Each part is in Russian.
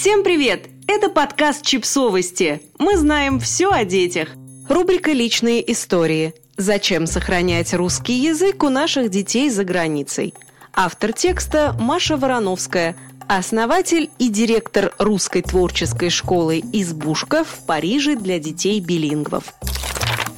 Всем привет! Это подкаст «Чипсовости». Мы знаем все о детях. Рубрика «Личные истории». Зачем сохранять русский язык у наших детей за границей? Автор текста Маша Вороновская, основатель и директор русской творческой школы «Избушка» в Париже для детей-билингвов.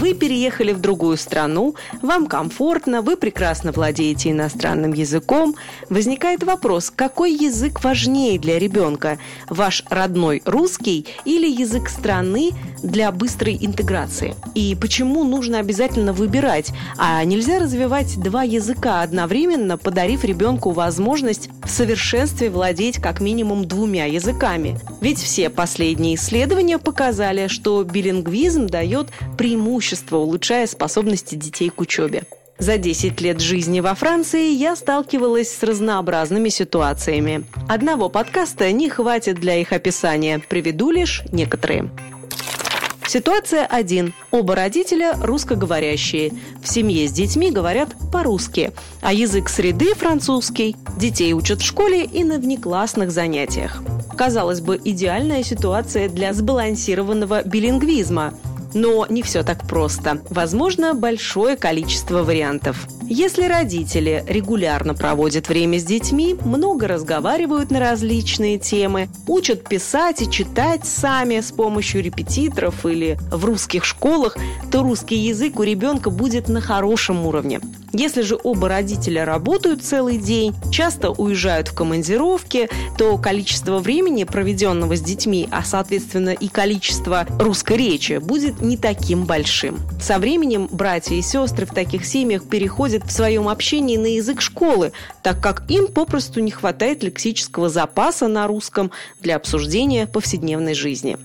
Вы переехали в другую страну, вам комфортно, вы прекрасно владеете иностранным языком. Возникает вопрос, какой язык важнее для ребенка? Ваш родной русский или язык страны для быстрой интеграции? И почему нужно обязательно выбирать? А нельзя развивать два языка одновременно, подарив ребенку возможность в совершенстве владеть как минимум двумя языками? Ведь все последние исследования показали, что билингвизм дает преимущество преимущество, улучшая способности детей к учебе. За 10 лет жизни во Франции я сталкивалась с разнообразными ситуациями. Одного подкаста не хватит для их описания, приведу лишь некоторые. Ситуация 1. Оба родителя русскоговорящие. В семье с детьми говорят по-русски, а язык среды французский. Детей учат в школе и на внеклассных занятиях. Казалось бы, идеальная ситуация для сбалансированного билингвизма – но не все так просто. Возможно, большое количество вариантов. Если родители регулярно проводят время с детьми, много разговаривают на различные темы, учат писать и читать сами с помощью репетиторов или в русских школах, то русский язык у ребенка будет на хорошем уровне. Если же оба родителя работают целый день, часто уезжают в командировки, то количество времени, проведенного с детьми, а соответственно и количество русской речи, будет не таким большим. Со временем братья и сестры в таких семьях переходят в своем общении на язык школы, так как им попросту не хватает лексического запаса на русском для обсуждения повседневной жизни.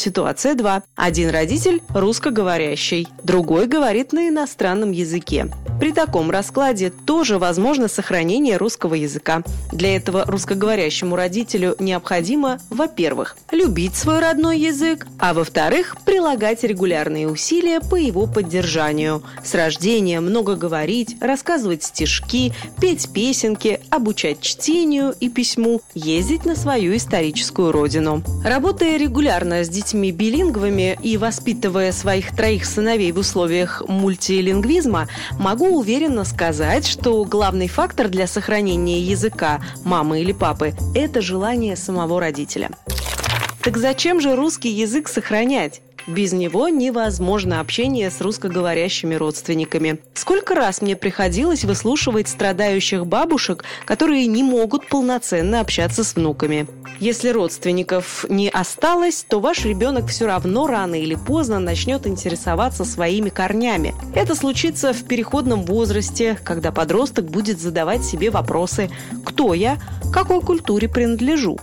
Ситуация 2. Один родитель русскоговорящий, другой говорит на иностранном языке. При таком раскладе тоже возможно сохранение русского языка. Для этого русскоговорящему родителю необходимо, во-первых, любить свой родной язык, а во-вторых, прилагать регулярные усилия по его поддержанию. С рождения много говорить, рассказывать стишки, петь песенки, обучать чтению и письму, ездить на свою историческую родину. Работая регулярно с детьми билингвами и воспитывая своих троих сыновей в условиях мультилингвизма, могу уверенно сказать, что главный фактор для сохранения языка мамы или папы – это желание самого родителя. Так зачем же русский язык сохранять? Без него невозможно общение с русскоговорящими родственниками. Сколько раз мне приходилось выслушивать страдающих бабушек, которые не могут полноценно общаться с внуками. Если родственников не осталось, то ваш ребенок все равно рано или поздно начнет интересоваться своими корнями. Это случится в переходном возрасте, когда подросток будет задавать себе вопросы «Кто я?», «Какой культуре принадлежу?».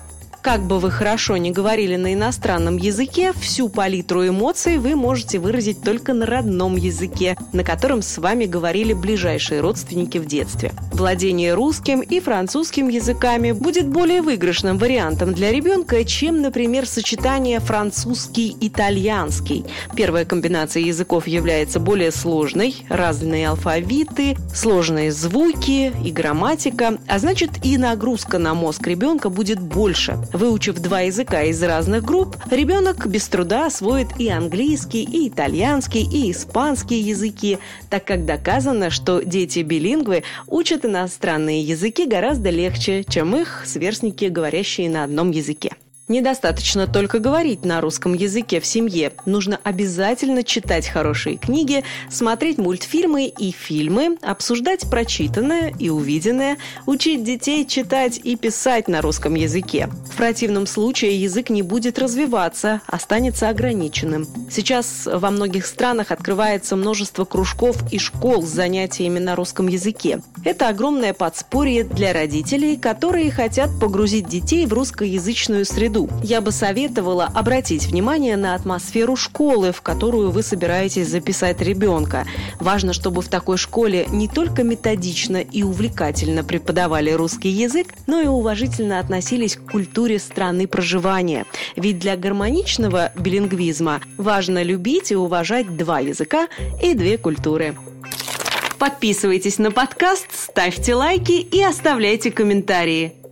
Как бы вы хорошо не говорили на иностранном языке, всю палитру эмоций вы можете выразить только на родном языке, на котором с вами говорили ближайшие родственники в детстве. Владение русским и французским языками будет более выигрышным вариантом для ребенка, чем, например, сочетание французский-итальянский. Первая комбинация языков является более сложной, разные алфавиты, сложные звуки и грамматика, а значит и нагрузка на мозг ребенка будет больше. Выучив два языка из разных групп, ребенок без труда освоит и английский, и итальянский, и испанский языки, так как доказано, что дети-билингвы учат иностранные языки гораздо легче, чем их сверстники, говорящие на одном языке. Недостаточно только говорить на русском языке в семье. Нужно обязательно читать хорошие книги, смотреть мультфильмы и фильмы, обсуждать прочитанное и увиденное, учить детей читать и писать на русском языке. В противном случае язык не будет развиваться, останется ограниченным. Сейчас во многих странах открывается множество кружков и школ с занятиями на русском языке. Это огромное подспорье для родителей, которые хотят погрузить детей в русскоязычную среду году. Я бы советовала обратить внимание на атмосферу школы, в которую вы собираетесь записать ребенка. Важно, чтобы в такой школе не только методично и увлекательно преподавали русский язык, но и уважительно относились к культуре страны проживания. Ведь для гармоничного билингвизма важно любить и уважать два языка и две культуры. Подписывайтесь на подкаст, ставьте лайки и оставляйте комментарии.